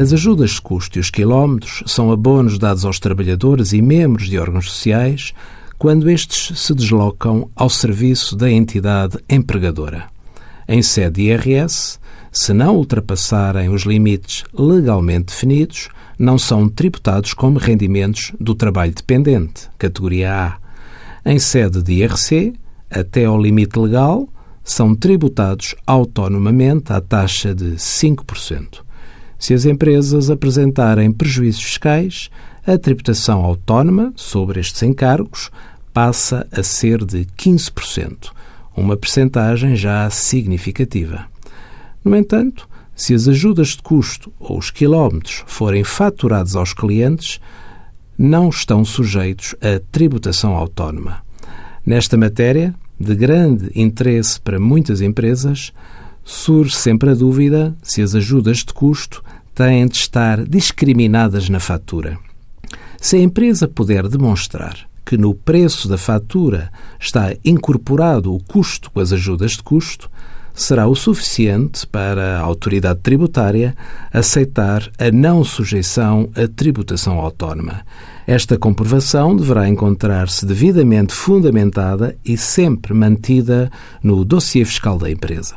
As ajudas de custo e os quilómetros são abonos dados aos trabalhadores e membros de órgãos sociais quando estes se deslocam ao serviço da entidade empregadora. Em sede IRS, se não ultrapassarem os limites legalmente definidos, não são tributados como rendimentos do trabalho dependente, categoria A. Em sede de IRC, até ao limite legal, são tributados autonomamente à taxa de 5%. Se as empresas apresentarem prejuízos fiscais, a tributação autónoma sobre estes encargos passa a ser de 15%, uma percentagem já significativa. No entanto, se as ajudas de custo ou os quilómetros forem faturados aos clientes, não estão sujeitos à tributação autónoma. Nesta matéria, de grande interesse para muitas empresas, surge sempre a dúvida se as ajudas de custo têm de estar discriminadas na fatura. Se a empresa puder demonstrar que no preço da fatura está incorporado o custo com as ajudas de custo, será o suficiente para a autoridade tributária aceitar a não sujeição à tributação autónoma. Esta comprovação deverá encontrar-se devidamente fundamentada e sempre mantida no dossiê fiscal da empresa.